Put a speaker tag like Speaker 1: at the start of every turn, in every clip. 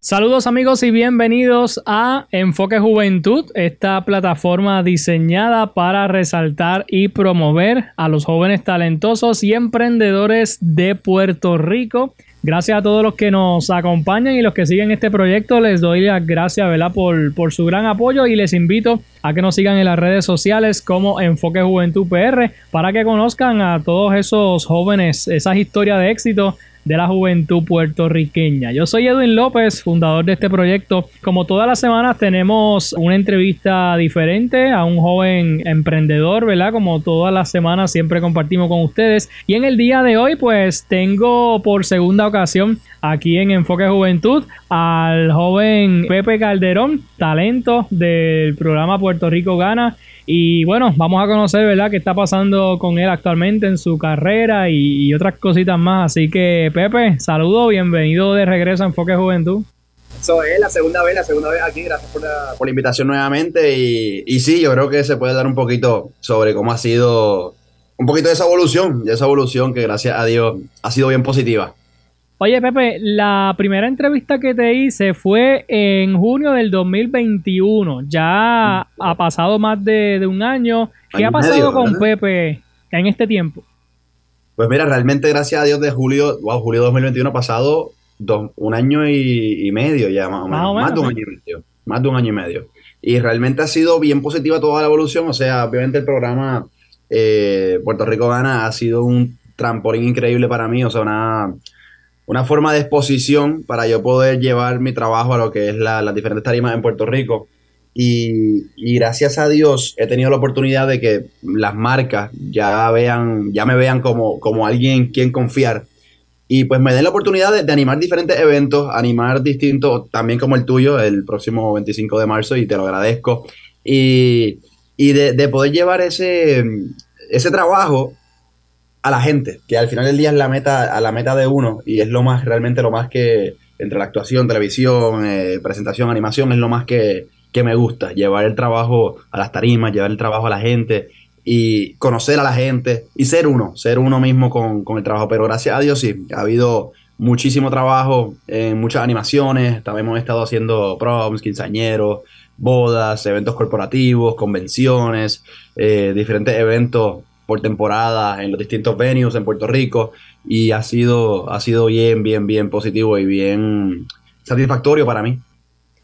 Speaker 1: Saludos amigos y bienvenidos a Enfoque Juventud, esta plataforma diseñada para resaltar y promover a los jóvenes talentosos y emprendedores de Puerto Rico. Gracias a todos los que nos acompañan y los que siguen este proyecto. Les doy las gracias ¿verdad? Por, por su gran apoyo y les invito a que nos sigan en las redes sociales como Enfoque Juventud PR para que conozcan a todos esos jóvenes, esas historias de éxito de la juventud puertorriqueña. Yo soy Edwin López, fundador de este proyecto. Como todas las semanas tenemos una entrevista diferente a un joven emprendedor, ¿verdad? Como todas las semanas siempre compartimos con ustedes. Y en el día de hoy pues tengo por segunda ocasión aquí en Enfoque Juventud al joven Pepe Calderón, talento del programa Puerto Rico Gana y bueno, vamos a conocer, ¿verdad?, qué está pasando con él actualmente en su carrera y, otras cositas más. Así que, Pepe, saludo, bienvenido de regreso a Enfoque Juventud.
Speaker 2: Eso es la segunda vez, la segunda vez aquí. Gracias por la, por la invitación nuevamente. Y, y, sí, yo creo que se puede dar un poquito sobre cómo ha sido, un poquito de esa evolución, de esa evolución que gracias a Dios ha sido bien positiva.
Speaker 1: Oye, Pepe, la primera entrevista que te hice fue en junio del 2021. Ya ha pasado más de, un año. ¿Qué ha pasado con Pepe en este tiempo?
Speaker 2: Pues mira, realmente gracias a Dios de julio, wow, julio 2021 ha pasado un año y, medio ya más o menos. Más, de un año y medio. Más de un año y medio. Y realmente ha sido bien positiva toda la evolución. O sea, obviamente el programa eh, Puerto Rico Gana ha sido un trampolín increíble para mí. O sea, una una forma de exposición para yo poder llevar mi trabajo a lo que es las diferentes tarimas en Puerto Rico. Y, gracias a Dios he tenido la oportunidad de que las marcas ya vean, ya me vean como, como alguien quien confiar. Y pues me den la oportunidad de, animar diferentes eventos, animar distintos, también como el tuyo, el próximo 25 de marzo, y te lo agradezco. Y, de, de, poder llevar ese, ese trabajo a la gente, que al final del día es la meta, a la meta de uno y es lo más, realmente lo más que, entre la actuación, televisión, eh, presentación, animación, es lo más que, me gusta, llevar el trabajo a las tarimas, llevar el trabajo a la gente y conocer a la gente y ser uno, ser uno mismo con, con el trabajo. Pero gracias a Dios sí, ha habido muchísimo trabajo en muchas animaciones, también hemos estado haciendo proms, quinceañeros, bodas, eventos corporativos, convenciones, eh, diferentes eventos por temporada en los distintos venues en Puerto Rico y ha sido, ha sido bien, bien, bien positivo y bien satisfactorio para mí.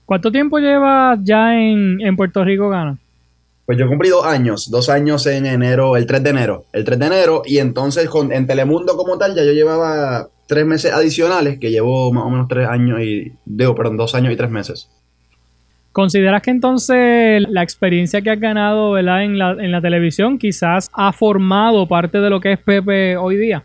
Speaker 1: ¿Cuánto tiempo llevas ya en, Puerto Rico, Gana?
Speaker 2: Pues yo cumplí dos años, dos años en enero, el 3 de enero, el 3 de enero, y entonces con, en Telemundo como tal ya yo llevaba tres meses adicionales, que llevo más o menos tres años y, digo, perdón, dos años y tres meses.
Speaker 1: ¿Consideras que entonces la experiencia que has ganado ¿verdad? En, la, en la televisión quizás ha formado parte de lo que es Pepe hoy día?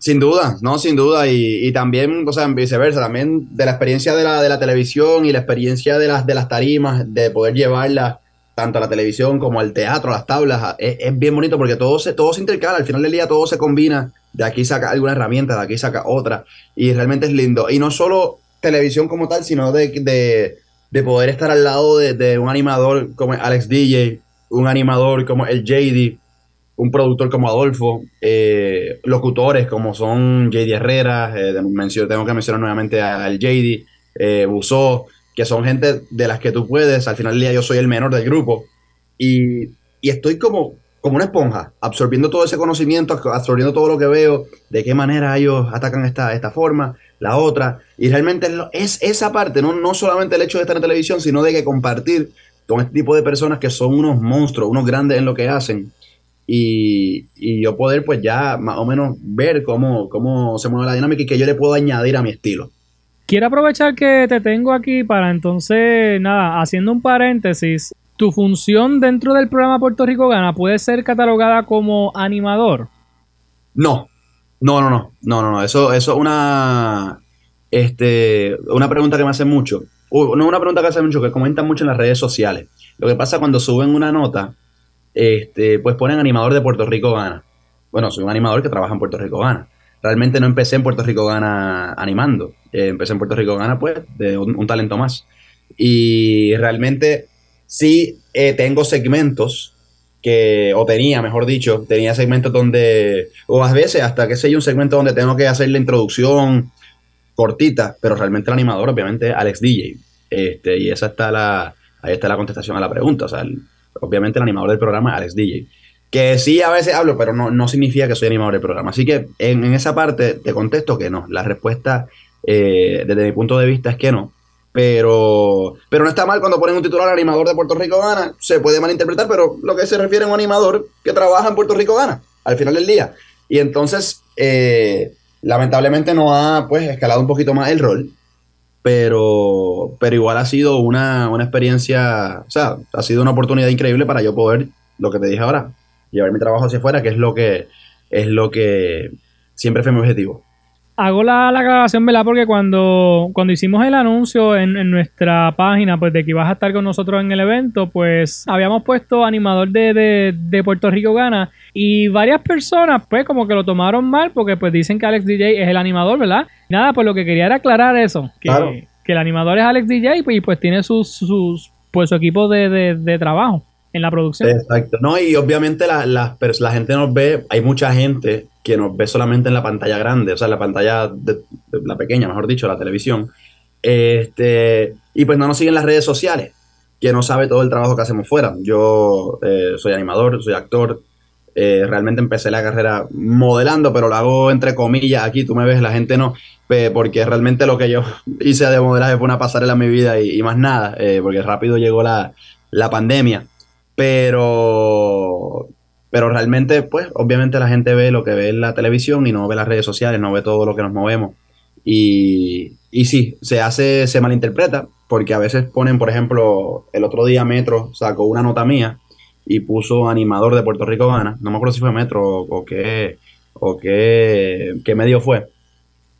Speaker 2: Sin duda, no, sin duda. Y, también, o sea, viceversa, también de la experiencia de la, de la televisión y la experiencia de las, de las tarimas, de poder llevarla tanto a la televisión como al teatro, a las tablas, es, bien bonito porque todo se, todo se intercala, al final del día todo se combina, de aquí saca alguna herramienta, de aquí saca otra, y realmente es lindo. Y no solo televisión como tal, sino de, de de poder estar al lado de, un animador como Alex DJ, un animador como el JD, un productor como Adolfo, eh, locutores como son JD Herrera, eh, tengo que mencionar nuevamente al JD, eh, que son gente de las que tú puedes, al final del día yo soy el menor del grupo, y, y estoy como, como una esponja, absorbiendo todo ese conocimiento, absorbiendo todo lo que veo, de qué manera ellos atacan esta, esta forma, la otra. Y realmente es esa parte, ¿no? no solamente el hecho de estar en televisión, sino de que compartir con este tipo de personas que son unos monstruos, unos grandes en lo que hacen. Y, yo poder pues ya más o menos ver cómo, cómo se mueve la dinámica y que yo le puedo añadir a mi estilo.
Speaker 1: Quiero aprovechar que te tengo aquí para entonces, nada, haciendo un paréntesis, ¿Tu función dentro del programa Puerto Rico Gana puede ser catalogada como animador?
Speaker 2: No, no, no, no, no, no, no. Eso, eso es una, este, una pregunta que me hace mucho. no una pregunta que hace mucho, que comentan mucho en las redes sociales. Lo que pasa cuando suben una nota, este, pues ponen animador de Puerto Rico Gana. Bueno, soy un animador que trabaja en Puerto Rico Gana. Realmente no empecé en Puerto Rico Gana animando. Eh, empecé en Puerto Rico Gana, pues, de un, talento más. Y realmente sí eh, tengo segmentos que, o tenía, mejor dicho, tenía segmentos donde, o a veces hasta, que sé yo, un segmento donde tengo que hacer la introducción cortita, pero realmente el animador, obviamente, Alex DJ. Este, y esa está la, ahí está la contestación a la pregunta. O sea, obviamente el animador del programa Alex DJ. Que sí a veces hablo, pero no, no significa que soy animador del programa. Así que en, esa parte te contesto que no. La respuesta, eh, desde mi punto de vista, es que no. Pero, pero no está mal cuando ponen un titular animador de Puerto Rico gana. Se puede malinterpretar, pero lo que se refiere a un animador que trabaja en Puerto Rico gana al final del día. Y entonces, eh, lamentablemente no ha pues escalado un poquito más el rol. Pero, pero igual ha sido una, una experiencia, o sea, ha sido una oportunidad increíble para yo poder, lo que te dije ahora, llevar mi trabajo hacia afuera, que es lo que, es lo que siempre fue mi objetivo
Speaker 1: hago la, la, aclaración, ¿verdad? Porque cuando, cuando hicimos el anuncio en, nuestra página, pues de que ibas a estar con nosotros en el evento, pues habíamos puesto animador de, de, Puerto Rico Gana y varias personas, pues como que lo tomaron mal porque pues dicen que Alex DJ es el animador, ¿verdad? Nada, pues lo que quería era aclarar eso, que, que el animador es Alex DJ pues, y pues tiene sus, sus pues su equipo de, de trabajo en la producción.
Speaker 2: Exacto. No, y obviamente la, la, la, gente nos ve, hay mucha gente que nos ve solamente en la pantalla grande, o sea, en la pantalla de, la pequeña, mejor dicho, la televisión. Este, y pues no nos siguen las redes sociales, que no sabe todo el trabajo que hacemos fuera. Yo eh, soy animador, soy actor. Eh, realmente empecé la carrera modelando, pero lo hago entre comillas. Aquí tú me ves, la gente no, porque realmente lo que yo hice de modelaje fue una pasarela en mi vida y, más nada, eh, porque rápido llegó la, la pandemia. Pero, pero realmente, pues, obviamente la gente ve lo que ve en la televisión y no ve las redes sociales, no ve todo lo que nos movemos. Y, y sí, se hace, se malinterpreta, porque a veces ponen, por ejemplo, el otro día Metro sacó una nota mía y puso animador de Puerto Rico Gana. No me acuerdo si fue Metro o, qué, o qué, qué, medio fue.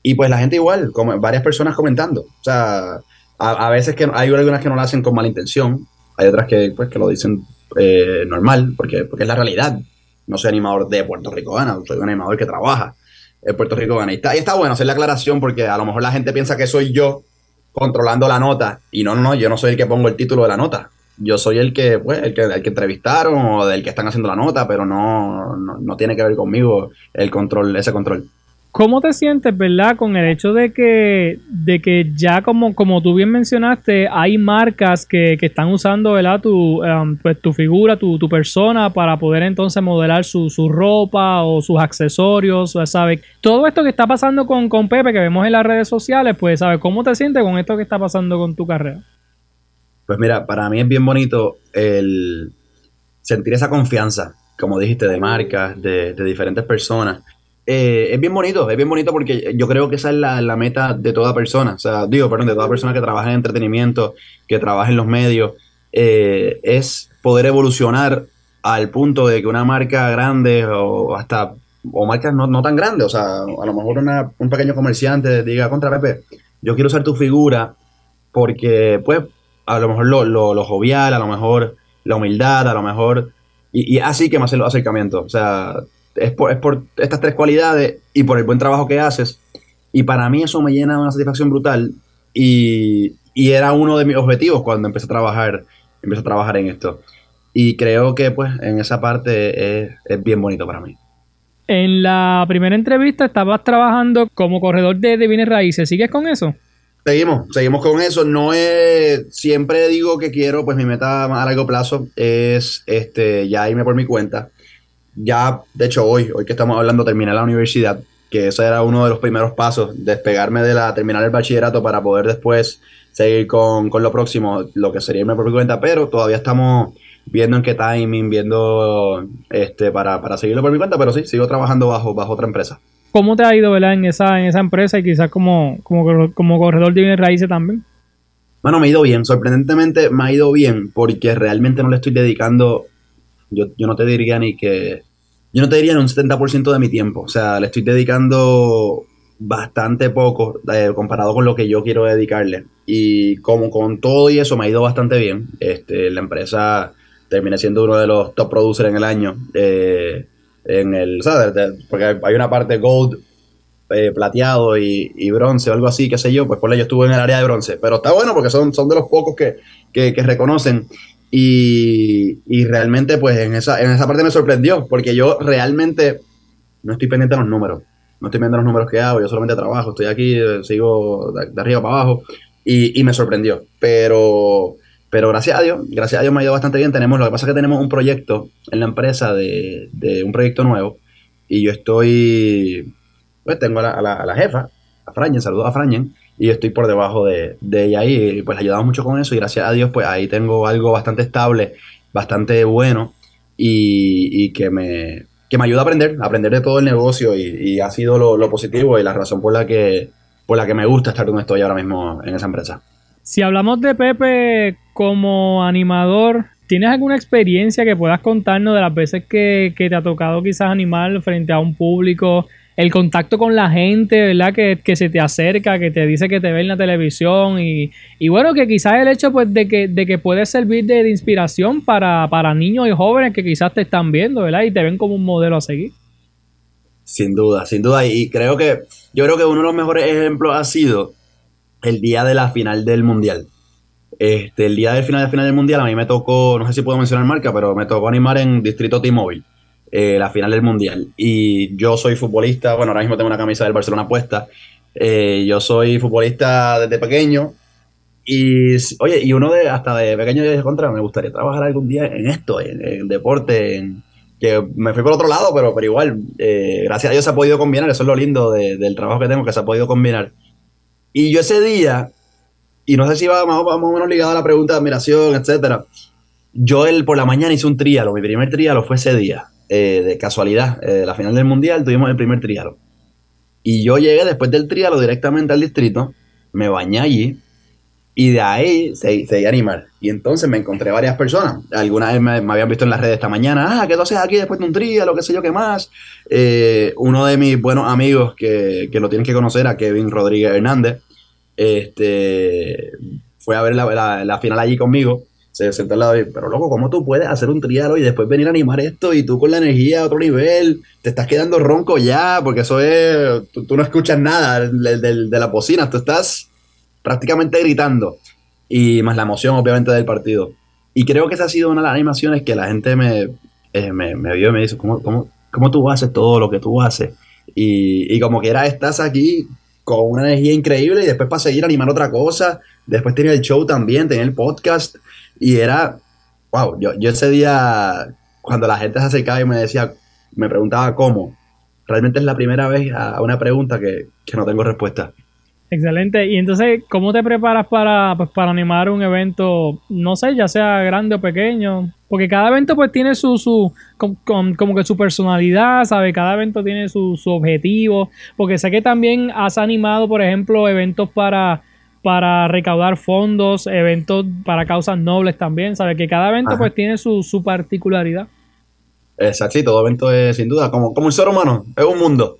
Speaker 2: Y pues la gente igual, como varias personas comentando. O sea, a, a, veces que hay algunas que no lo hacen con mala intención, hay otras que, pues, que lo dicen eh, normal, porque, porque es la realidad. No soy animador de Puerto Rico soy un animador que trabaja en Puerto Rico. Y está, y está bueno hacer la aclaración porque a lo mejor la gente piensa que soy yo controlando la nota. Y no, no, yo no soy el que pongo el título de la nota. Yo soy el que, pues, el que, el que entrevistaron o del que están haciendo la nota, pero no, no, no tiene que ver conmigo el control, ese control.
Speaker 1: ¿Cómo te sientes, verdad, con el hecho de que, de que ya como, como tú bien mencionaste, hay marcas que, están usando, ¿verdad? Tu, um, pues, tu figura, tu, tu, persona para poder entonces modelar su, su ropa o sus accesorios, ¿sabes? Todo esto que está pasando con, con Pepe, que vemos en las redes sociales, pues, ¿sabes? ¿Cómo te sientes con esto que está pasando con tu carrera?
Speaker 2: Pues mira, para mí es bien bonito el sentir esa confianza, como dijiste, de marcas, de, de diferentes personas eh, es bien bonito, es bien bonito porque yo creo que esa es la, meta de toda persona, o sea, digo, perdón, de toda persona que trabaja en entretenimiento, que trabaja en los medios, eh, es poder evolucionar al punto de que una marca grande o hasta, o marcas no, tan grandes, o sea, a lo mejor un pequeño comerciante diga, contra Pepe, yo quiero usar tu figura porque, pues, a lo mejor lo, lo, jovial, a lo mejor la humildad, a lo mejor, y, y así que me hace los acercamientos, o sea, es por, es por estas tres cualidades y por el buen trabajo que haces. Y para mí eso me llena de una satisfacción brutal. Y, y, era uno de mis objetivos cuando empecé a trabajar, empecé a trabajar en esto. Y creo que pues en esa parte es, es bien bonito para mí.
Speaker 1: En la primera entrevista estabas trabajando como corredor de, de bienes raíces. ¿Sigues con eso?
Speaker 2: Seguimos, seguimos con eso. No es, siempre digo que quiero, pues mi meta a largo plazo es este, ya irme por mi cuenta ya, de hecho, hoy, hoy que estamos hablando, terminé la universidad, que ese era uno de los primeros pasos, despegarme de la, terminar el bachillerato para poder después seguir con, lo próximo, lo que sería mi propia cuenta, pero todavía estamos viendo en qué timing, viendo este para, para seguirlo por mi cuenta, pero sí, sigo trabajando bajo, bajo otra empresa.
Speaker 1: ¿Cómo te ha ido ¿verdad? En, esa, en esa empresa y quizás como, como, como corredor de bienes raíces también?
Speaker 2: Bueno, me ha ido bien, sorprendentemente me ha ido bien porque realmente no le estoy dedicando, yo, yo no te diría ni que, yo no te diría ni un 70% de mi tiempo, o sea, le estoy dedicando bastante poco eh, comparado con lo que yo quiero dedicarle. Y como con todo y eso me ha ido bastante bien, este, la empresa termina siendo uno de los top producers en el año. Eh, en el, ¿sabes? Porque hay una parte gold, eh, plateado y, bronce o algo así, qué sé yo, pues por ello estuve en el área de bronce. Pero está bueno porque son, son de los pocos que, que, reconocen. Y, y, realmente, pues en esa, en esa parte me sorprendió, porque yo realmente no estoy pendiente de los números no estoy viendo los números que hago, yo solamente trabajo, estoy aquí, eh, sigo de, arriba para abajo y, me sorprendió. Pero, pero gracias a Dios, gracias a Dios me ha ido bastante bien. Tenemos, lo que pasa es que tenemos un proyecto en la empresa de, un proyecto nuevo y yo estoy, pues tengo a la, jefa, a Franjen, saludos a Franjen, y estoy por debajo de, ella ahí y pues le ayudamos mucho con eso y gracias a Dios pues ahí tengo algo bastante estable, bastante bueno y que me, que me ayuda a aprender, a aprender de todo el negocio y, ha sido lo, positivo y la razón por la que por la que me gusta estar donde estoy ahora mismo en esa empresa.
Speaker 1: Si hablamos de Pepe como animador, ¿tienes alguna experiencia que puedas contarnos de las veces que, que te ha tocado quizás animar frente a un público el contacto con la gente, ¿verdad? Que, se te acerca, que te dice que te ve en la televisión y, bueno, que quizás el hecho pues de que, de que puede servir de, inspiración para, niños y jóvenes que quizás te están viendo, ¿verdad? Y te ven como un modelo a seguir.
Speaker 2: Sin duda, sin duda. Y creo que, yo creo que uno de los mejores ejemplos ha sido el día de la final del Mundial. Este, el día del final, de final del Mundial a mí me tocó, no sé si puedo mencionar marca, pero me tocó animar en Distrito T-Mobile. Eh, la final del Mundial. Y yo soy futbolista, bueno, ahora mismo tengo una camisa del Barcelona puesta. Eh, yo soy futbolista desde pequeño. Y oye, y uno de hasta de pequeño de contra, me gustaría trabajar algún día en esto, en, deporte, en, que me fui por otro lado, pero, pero igual, eh, gracias a Dios se ha podido combinar, eso es lo lindo del trabajo que tengo, que se ha podido combinar. Y yo ese día, y no sé si va más, más o menos ligado a la pregunta de admiración, etcétera, yo el, por la mañana hice un trialo, mi primer trialo fue ese día. Eh, de casualidad, eh, la final del mundial tuvimos el primer trialo. Y yo llegué después del trialo directamente al distrito, me bañé allí y de ahí se, se a animar. Y entonces me encontré varias personas. Algunas vez me, habían visto en las redes esta mañana, ah, ¿qué tú haces aquí después de un trialo? ¿Qué sé yo qué más? Eh, uno de mis buenos amigos que, que, lo tienen que conocer, a Kevin Rodríguez Hernández, este, fue a ver la, la final allí conmigo se sentó al lado y, pero loco, ¿cómo tú puedes hacer un trialo y después venir a animar esto y tú con la energía a otro nivel, te estás quedando ronco ya, porque eso es, tú, no escuchas nada de, la bocina, tú estás prácticamente gritando y más la emoción obviamente del partido. Y creo que esa ha sido una de las animaciones que la gente me, eh, me, vio y me dice, ¿cómo, cómo, cómo tú haces todo lo que tú haces? Y, y como que era, estás aquí con una energía increíble y después para seguir animar otra cosa, después tenía el show también, tenía el podcast y era, wow, yo, yo ese día, cuando la gente se acercaba y me decía, me preguntaba cómo, realmente es la primera vez a una pregunta que, no tengo respuesta.
Speaker 1: Excelente. Y entonces, ¿cómo te preparas para, pues, para animar un evento, no sé, ya sea grande o pequeño? Porque cada evento pues tiene su, su como que su personalidad, ¿sabe? Cada evento tiene su, su objetivo. Porque sé que también has animado, por ejemplo, eventos para para recaudar fondos, eventos para causas nobles también, ¿sabes? Que cada evento pues tiene su, particularidad.
Speaker 2: Exacto, sí, todo evento es sin duda, como, como el ser humano, es un mundo,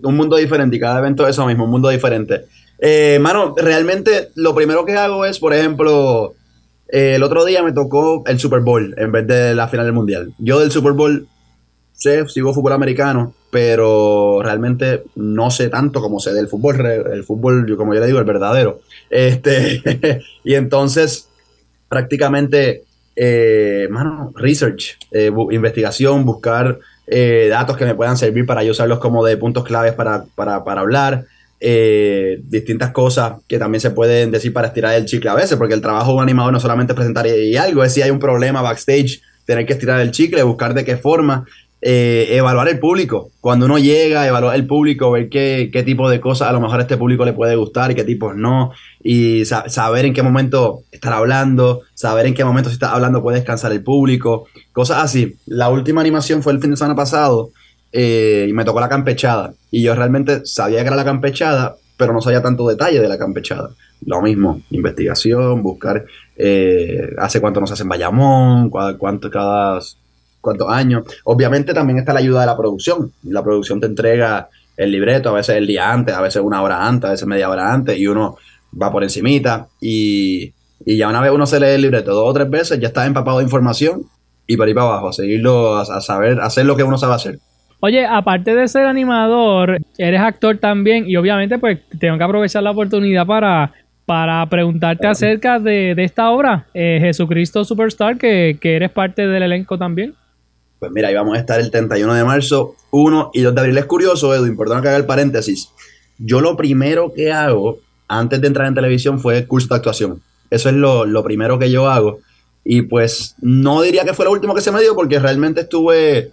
Speaker 2: un mundo diferente y cada evento es eso mismo, un mundo diferente. Eh, mano, realmente lo primero que hago es, por ejemplo, eh, el otro día me tocó el Super Bowl en vez de la final del Mundial. Yo del Super Bowl sé, sigo fútbol americano, pero realmente no sé tanto como sé del fútbol, el fútbol, como yo le digo, el verdadero. Este, y entonces, prácticamente, eh, mano, research, eh, investigación, buscar datos que me puedan servir para yo usarlos como de puntos claves para, para, para hablar. Distintas cosas que también se pueden decir para estirar el chicle a veces, porque el trabajo de un animador no solamente presentar y, algo, es si hay un problema backstage, tener que estirar el chicle, buscar de qué forma. Eh, evaluar el público. Cuando uno llega, evaluar el público, ver qué, qué, tipo de cosas a lo mejor a este público le puede gustar y qué tipos no. Y saber en qué momento estar hablando, saber en qué momento si está hablando puede descansar el público. Cosas así. La última animación fue el fin de semana pasado eh, y me tocó la campechada. Y yo realmente sabía que era la campechada, pero no sabía tanto detalle de la campechada. Lo mismo, investigación, buscar eh, hace cuánto nos hacen Bayamón, cuánto cada cuántos años. Obviamente también está la ayuda de la producción. La producción te entrega el libreto, a veces el día antes, a veces una hora antes, a veces media hora antes, y uno va por encimita. Y, y ya una vez uno se lee el libreto dos o tres veces, ya está empapado de información y para ir para abajo, a seguirlo, a, saber, hacer lo que uno sabe hacer.
Speaker 1: Oye, aparte de ser animador, eres actor también y obviamente pues tengo que aprovechar la oportunidad para, para preguntarte acerca de, esta obra, eh, Jesucristo Superstar, que, que, eres parte del elenco también.
Speaker 2: Pues mira, ahí vamos a estar el 31 de marzo, 1 y 2 de abril. Es curioso, Edu, importante que haga el paréntesis. Yo lo primero que hago antes de entrar en televisión fue curso de actuación. Eso es lo, primero que yo hago. Y pues no diría que fue lo último que se me dio porque realmente estuve,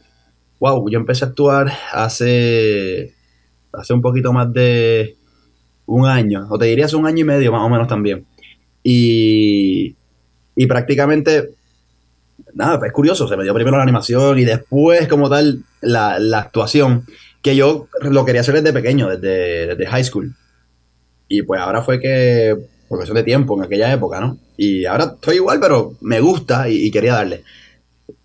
Speaker 2: wow, yo empecé a actuar hace, hace un poquito más de un año, o te diría hace un año y medio más o menos también. Y, y prácticamente nada, es curioso, se me dio primero la animación y después como tal la, actuación, que yo lo quería hacer desde pequeño, desde, desde high school. Y pues ahora fue que, por cuestión de tiempo en aquella época, ¿no? Y ahora estoy igual, pero me gusta y quería darle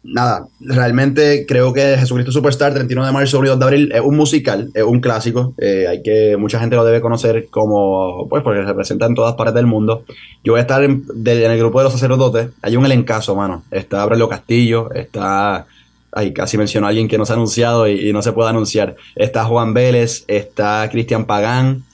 Speaker 2: nada, realmente creo que Jesucristo Superstar, 31 de marzo, 2 de abril, es un musical, es un clásico. Eh, hay que, mucha gente lo debe conocer como, pues, porque se presenta en todas partes del mundo. Yo voy a estar en, el grupo de los sacerdotes. Hay un elencazo, mano. Está Aurelio Castillo, está. Ay, casi mencionó a alguien que no se ha anunciado y, no se puede anunciar. Está Juan Vélez, está Cristian Pagán.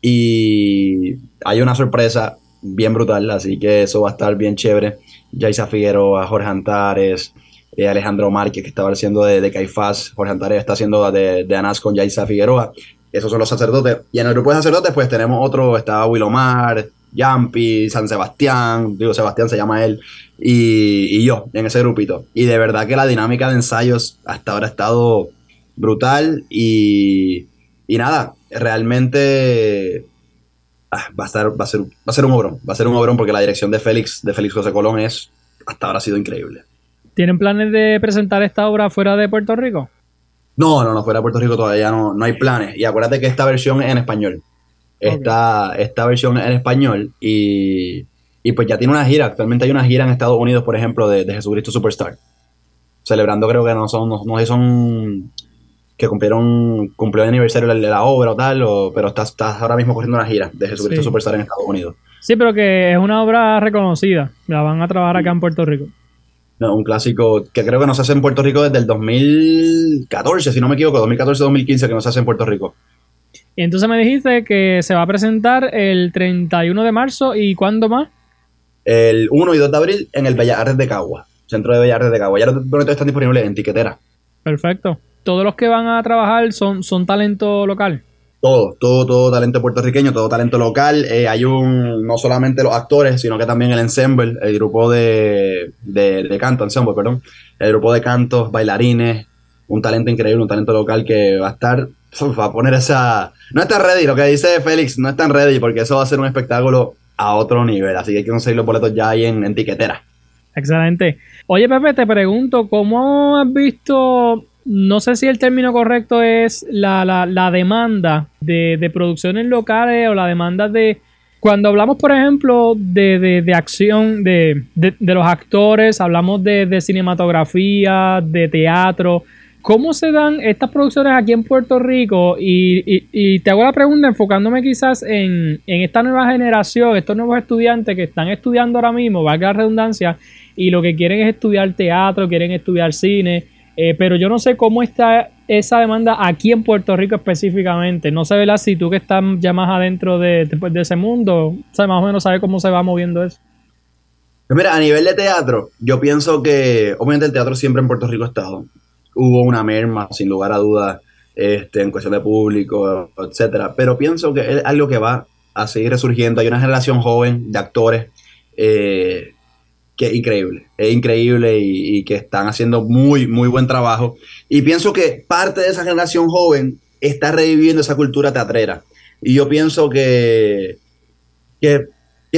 Speaker 2: Y hay una sorpresa bien brutal, así que eso va a estar bien chévere. Yaisa Figueroa, Jorge Antares, eh, Alejandro Márquez, que estaba haciendo de, Caifás, Jorge Antares está haciendo de, de Anás con Yaisa Figueroa. Esos son los sacerdotes. Y en el grupo de sacerdotes, pues tenemos otro, estaba Wilomar, Yampi, San Sebastián, digo Sebastián se llama él, y, y, yo en ese grupito. Y de verdad que la dinámica de ensayos hasta ahora ha estado brutal y, y nada, realmente ah, va, a estar, va, a ser, va a ser un obrón, va a ser un obrón porque la dirección de Félix, de Félix José Colón es, hasta ahora ha sido increíble.
Speaker 1: ¿Tienen planes de presentar esta obra fuera de Puerto Rico?
Speaker 2: No, no, no, fuera de Puerto Rico todavía no, no hay planes. Y acuérdate que esta versión es en español. Esta, esta versión en español y, y, pues ya tiene una gira. Actualmente hay una gira en Estados Unidos, por ejemplo, de, Jesucristo Superstar. Celebrando creo que no son, no, sé si son que cumplieron cumplió el aniversario de la obra o tal, pero estás, estás ahora mismo corriendo una gira de Jesucristo Superstar en Estados Unidos.
Speaker 1: Sí, pero que es una obra reconocida. La van a trabajar acá en Puerto Rico.
Speaker 2: No, un clásico que creo que no se hace en Puerto Rico desde el 2014, si no me equivoco, 2014-2015 que no se hace en Puerto Rico.
Speaker 1: Y entonces me dijiste que se va a presentar el 31 de marzo y ¿cuándo más?
Speaker 2: El 1 y 2 de abril en el Bellas Artes de Cagua, Centro de Bellas Artes de Cagua. Ya los boletos están disponibles en tiquetera.
Speaker 1: Perfecto. ¿Todos los que van a trabajar son, son talento local?
Speaker 2: Todo, todo, todo talento puertorriqueño, todo talento local. Eh, hay un, no solamente los actores, sino que también el ensemble, el grupo de, de, canto, ensemble, perdón, el grupo de cantos, bailarines, un talento increíble, un talento local que va a estar, va a poner esa... No está ready, lo que dice Félix, no están ready porque eso va a ser un espectáculo a otro nivel, así que hay que conseguir los boletos ya ahí en, en tiquetera.
Speaker 1: Excelente. Oye, Pepe, te pregunto, ¿cómo has visto no sé si el término correcto es la, la, demanda de, de, producciones locales o la demanda de... Cuando hablamos, por ejemplo, de, de acción de, los actores, hablamos de, cinematografía, de teatro. ¿Cómo se dan estas producciones aquí en Puerto Rico? Y, y, te hago la pregunta enfocándome quizás en, en, esta nueva generación, estos nuevos estudiantes que están estudiando ahora mismo, valga la redundancia, y lo que quieren es estudiar teatro, quieren estudiar cine eh, pero yo no sé cómo está esa demanda aquí en Puerto Rico específicamente. No sé, ¿verdad? Si tú que estás ya más adentro de, ese mundo, más o menos sabes cómo se va moviendo eso.
Speaker 2: Pues mira, a nivel de teatro, yo pienso que obviamente el teatro siempre en Puerto Rico ha estado. Hubo una merma, sin lugar a dudas, este, en cuestión de público, etcétera. Pero pienso que es algo que va a seguir resurgiendo. Hay una generación joven de actores eh, que es increíble, es increíble y, que están haciendo muy, muy buen trabajo. Y pienso que parte de esa generación joven está reviviendo esa cultura teatrera. Y yo pienso que, que,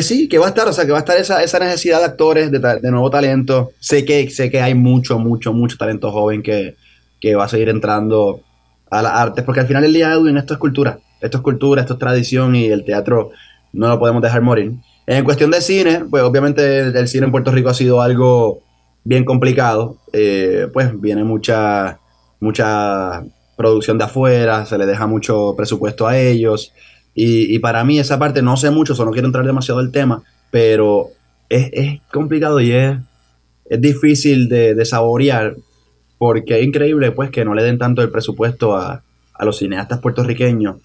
Speaker 2: sí, que va a estar, o sea, que va a estar esa, esa necesidad de actores, de, de, nuevo talento. Sé que, sé que hay mucho, mucho, mucho talento joven que, que va a seguir entrando a las artes, porque al final el día, Edwin, esto es cultura. esto es cultura, esto es tradición y el teatro no lo podemos dejar morir. En cuestión de cine, pues obviamente el, cine en Puerto Rico ha sido algo bien complicado. Eh, pues viene mucha, mucha producción de afuera, se le deja mucho presupuesto a ellos. Y, para mí esa parte no sé mucho, solo no quiero entrar demasiado el tema, pero es, complicado y es, es difícil de, saborear porque es increíble pues que no le den tanto el presupuesto a, a los cineastas puertorriqueños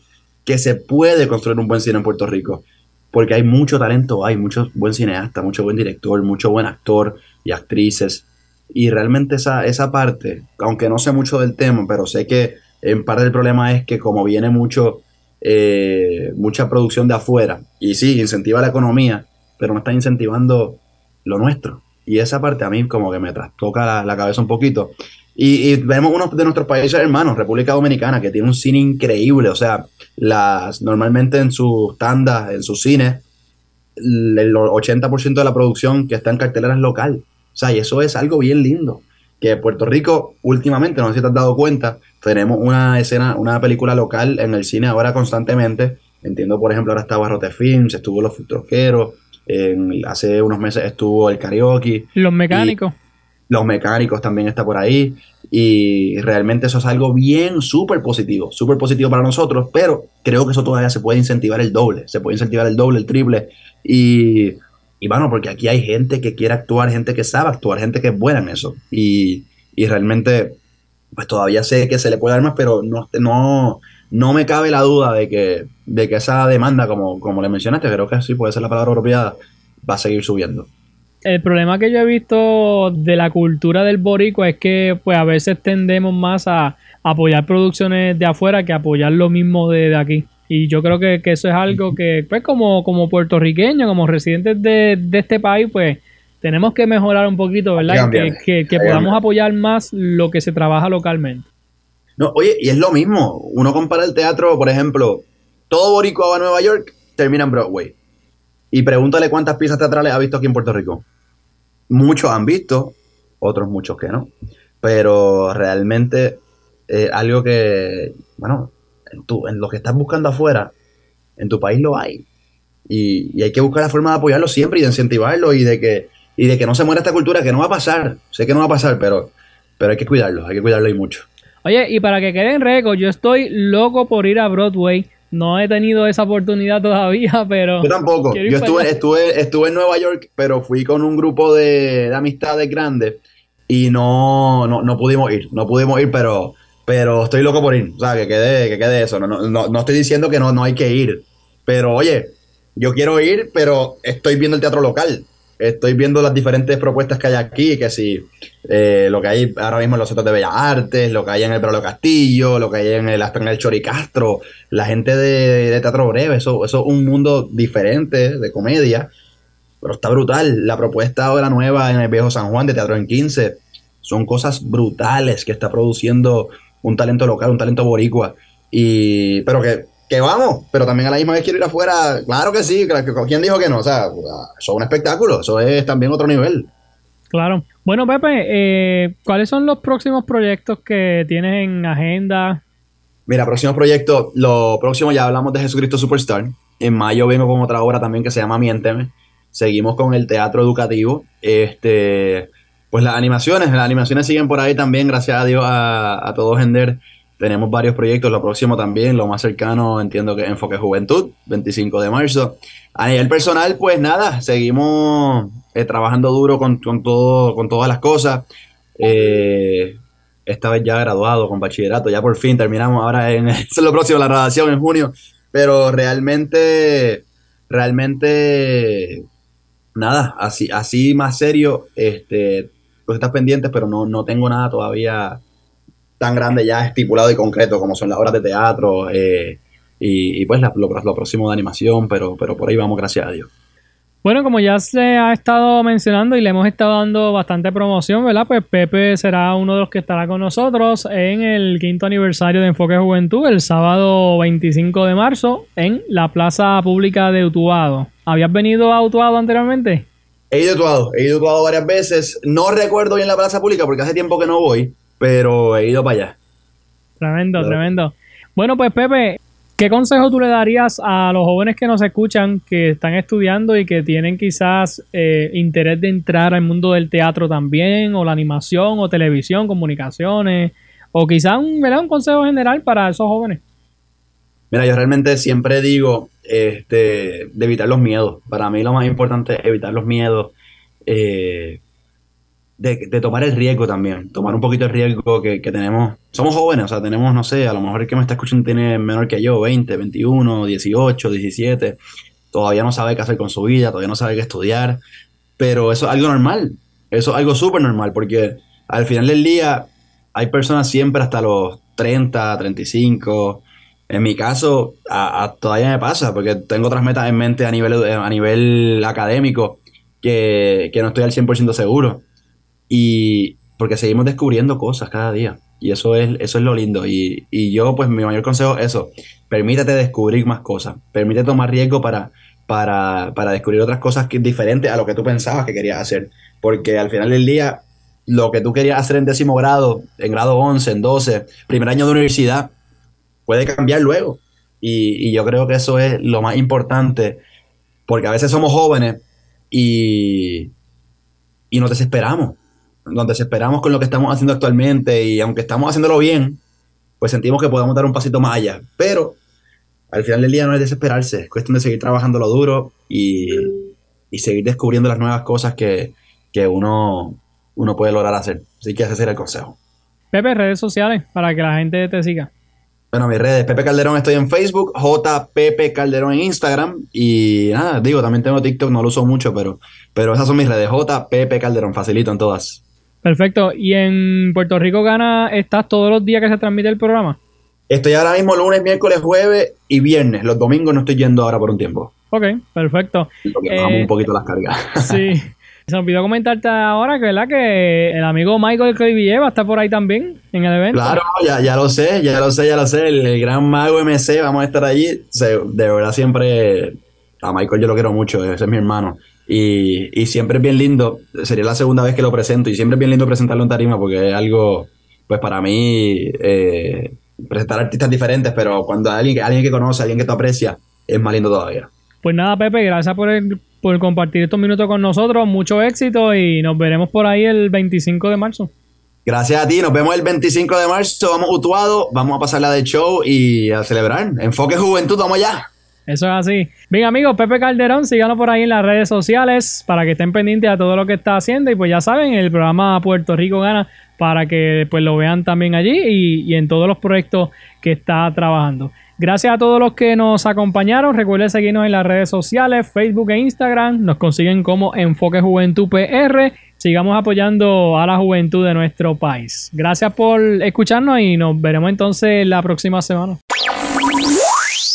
Speaker 2: que se puede construir un buen cine en Puerto Rico porque hay mucho talento, hay mucho buen cineasta, mucho buen director, mucho buen actor y actrices. Y realmente esa, esa parte, aunque no sé mucho del tema, pero sé que en parte del problema es que como viene mucho, eh, mucha producción de afuera, y sí, incentiva la economía, pero no está incentivando lo nuestro. Y esa parte a mí como que me trastoca la, la cabeza un poquito. Y, vemos uno de nuestros países hermanos, República Dominicana, que tiene un cine increíble. O sea, las normalmente en sus tandas, en sus cines, el 80% de la producción que está en cartelera es local. O sea, y eso es algo bien lindo. Que Puerto Rico, últimamente, no sé si te has dado cuenta, tenemos una escena, una película local en el cine ahora constantemente. Entiendo, por ejemplo, ahora está Barrote Films, estuvo Los Troqueros, hace unos meses estuvo el karaoke.
Speaker 1: Los mecánicos
Speaker 2: los mecánicos también está por ahí y realmente eso es algo bien súper positivo, súper positivo para nosotros, pero creo que eso todavía se puede incentivar el doble, se puede incentivar el doble, el triple y, y bueno, porque aquí hay gente que quiere actuar, gente que sabe actuar, gente que es buena en eso y, y realmente pues todavía sé que se le puede dar más, pero no, no, no me cabe la duda de que, de que esa demanda, como, como le mencionaste, creo que sí puede ser la palabra apropiada, va a seguir subiendo
Speaker 1: el problema que yo he visto de la cultura del boricua es que pues a veces tendemos más a apoyar producciones de afuera que apoyar lo mismo de, aquí. Y yo creo que, eso es algo que, pues como, como puertorriqueños, como residentes de, este país, pues tenemos que mejorar un poquito, ¿verdad? Que, que, podamos apoyar más lo que se trabaja localmente.
Speaker 2: No, oye, y es lo mismo. Uno compara el teatro, por ejemplo, todo boricua va a Nueva York, termina en Broadway. Y pregúntale cuántas piezas teatrales ha visto aquí en Puerto Rico. Muchos han visto, otros muchos que no. Pero realmente eh, algo que, bueno, en, en lo que estás buscando afuera, en tu país lo hay. Y, hay que buscar la forma de apoyarlo siempre y de incentivarlo y de que, y de que no se muera esta cultura, que no va a pasar. Sé que no va a pasar, pero, pero hay que cuidarlo, hay que cuidarlo y mucho.
Speaker 1: Oye, y para que quede en récord, yo estoy loco por ir a Broadway no he tenido esa oportunidad todavía, pero.
Speaker 2: Yo tampoco. Yo estuve, estuve, estuve en Nueva York, pero fui con un grupo de, amistades grandes y no, no, pudimos ir. No pudimos ir, pero, pero estoy loco por ir. O sea, que quede, que quede eso. No, no, no estoy diciendo que no, no hay que ir. Pero oye, yo quiero ir, pero estoy viendo el teatro local estoy viendo las diferentes propuestas que hay aquí, que si eh, lo que hay ahora mismo en los centros de Bellas Artes, lo que hay en el Bravo Castillo, lo que hay en el, en el Choricastro, la gente de, Teatro Breve, eso, eso es un mundo diferente de comedia, pero está brutal. La propuesta ahora nueva en el Viejo San Juan de Teatro en 15, son cosas brutales que está produciendo un talento local, un talento boricua, y pero que que vamos, pero también a la misma vez quiero ir afuera. Claro que sí, ¿quién dijo que no? O sea, eso es un espectáculo, eso es también otro nivel.
Speaker 1: Claro. Bueno, Pepe, eh, ¿cuáles son los próximos proyectos que tienes en agenda?
Speaker 2: Mira, próximos proyectos, lo próximo ya hablamos de Jesucristo Superstar. En mayo vengo con otra obra también que se llama Miénteme. Seguimos con el teatro educativo. Este, pues las animaciones, las animaciones siguen por ahí también, gracias a Dios, a, a todo Gender tenemos varios proyectos, lo próximo también, lo más cercano entiendo que Enfoque Juventud, 25 de marzo. A nivel personal, pues nada, seguimos eh, trabajando duro con, todo, con todas las cosas. Eh, esta vez ya graduado con bachillerato, ya por fin terminamos ahora en es lo próximo, la graduación en junio. Pero realmente, realmente, nada, así, así más serio, este, pues estás pendientes, pero no, no tengo nada todavía tan grande ya estipulado y concreto como son las obras de teatro eh, y, pues lo, próximo de animación, pero, pero por ahí vamos, gracias a Dios.
Speaker 1: Bueno, como ya se ha estado mencionando y le hemos estado dando bastante promoción, ¿verdad? Pues Pepe será uno de los que estará con nosotros en el quinto aniversario de Enfoque Juventud, el sábado 25 de marzo, en la Plaza Pública de Utuado. ¿Habías venido a Utuado anteriormente?
Speaker 2: He ido a Utuado, he ido a Utuado varias veces. No recuerdo bien la Plaza Pública porque hace tiempo que no voy, pero he ido para allá.
Speaker 1: Tremendo, tremendo. Bueno, pues Pepe, ¿Qué consejo tú le darías a los jóvenes que nos escuchan, que están estudiando y que tienen quizás eh, interés de entrar al mundo del teatro también, o la animación, o televisión, comunicaciones, o quizás un, un consejo general para esos jóvenes?
Speaker 2: Mira, yo realmente siempre digo este, de evitar los miedos. Para mí lo más importante es evitar los miedos. Eh, de, tomar el riesgo también, tomar un poquito el riesgo que, tenemos. Somos jóvenes, o sea, tenemos, no sé, a lo mejor el que me está escuchando tiene menor que yo, 20, 21, 18, 17, todavía no sabe qué hacer con su vida, todavía no sabe qué estudiar, pero eso es algo normal, eso es algo súper normal, porque al final del día hay personas siempre hasta los 30, 35, en mi caso todavía me pasa, porque tengo otras metas en mente a nivel, a nivel académico que, que no estoy al 100% seguro. Y porque seguimos descubriendo cosas cada día. Y eso es, eso es lo lindo. Y, yo, pues mi mayor consejo es eso. Permítete descubrir más cosas. Permítete tomar riesgo para, para, para descubrir otras cosas que, diferentes a lo que tú pensabas que querías hacer. Porque al final del día, lo que tú querías hacer en décimo grado, en grado 11, en 12, primer año de universidad, puede cambiar luego. Y, y yo creo que eso es lo más importante. Porque a veces somos jóvenes y, y nos desesperamos nos desesperamos con lo que estamos haciendo actualmente y aunque estamos haciéndolo bien, pues sentimos que podemos dar un pasito más allá. Pero al final del día no es desesperarse, es cuestión de seguir trabajando lo duro y, seguir descubriendo las nuevas cosas que, uno, uno puede lograr hacer. Así que ese sería el consejo.
Speaker 1: Pepe, redes sociales para que la gente te siga.
Speaker 2: Bueno, mis redes, Pepe Calderón estoy en Facebook, JPP Calderón en Instagram y nada, digo, también tengo TikTok, no lo uso mucho, pero, pero esas son mis redes, JPP Calderón, facilito en todas.
Speaker 1: Perfecto. ¿Y en Puerto Rico Gana estás todos los días que se transmite el programa?
Speaker 2: Estoy ahora mismo lunes, miércoles, jueves y viernes. Los domingos no estoy yendo ahora por un tiempo.
Speaker 1: Ok, perfecto.
Speaker 2: Porque bajamos un eh, poquito las cargas.
Speaker 1: Sí. Se me olvidó comentarte ahora que, ¿verdad? que el amigo Michael Cleville va a estar por ahí también en el evento.
Speaker 2: Claro, ya, ya lo sé, ya lo sé, ya lo sé. El, gran mago MC, vamos a estar allí. de verdad, siempre a Michael yo lo quiero mucho, ese es mi hermano. Y, siempre es bien lindo, sería la segunda vez que lo presento y siempre es bien lindo presentarlo en tarima porque es algo, pues para mí, eh, presentar artistas diferentes, pero cuando hay alguien, alguien que conoce, alguien que te aprecia, es más lindo todavía.
Speaker 1: Pues nada, Pepe, gracias por, por compartir estos minutos con nosotros, mucho éxito y nos veremos por ahí el 25 de marzo.
Speaker 2: Gracias a ti, nos vemos el 25 de marzo, vamos utuado, vamos a pasar la de show y a celebrar. Enfoque Juventud, vamos allá.
Speaker 1: Eso es así. Bien, amigos, Pepe Calderón, síganlo por ahí en las redes sociales para que estén pendientes a todo lo que está haciendo. Y pues ya saben, el programa Puerto Rico Gana para que pues lo vean también allí y, en todos los proyectos que está trabajando. Gracias a todos los que nos acompañaron. Recuerden seguirnos en las redes sociales, Facebook e Instagram. Nos consiguen como Enfoque Juventud PR. Sigamos apoyando a la juventud de nuestro país. Gracias por escucharnos y nos veremos entonces la próxima semana.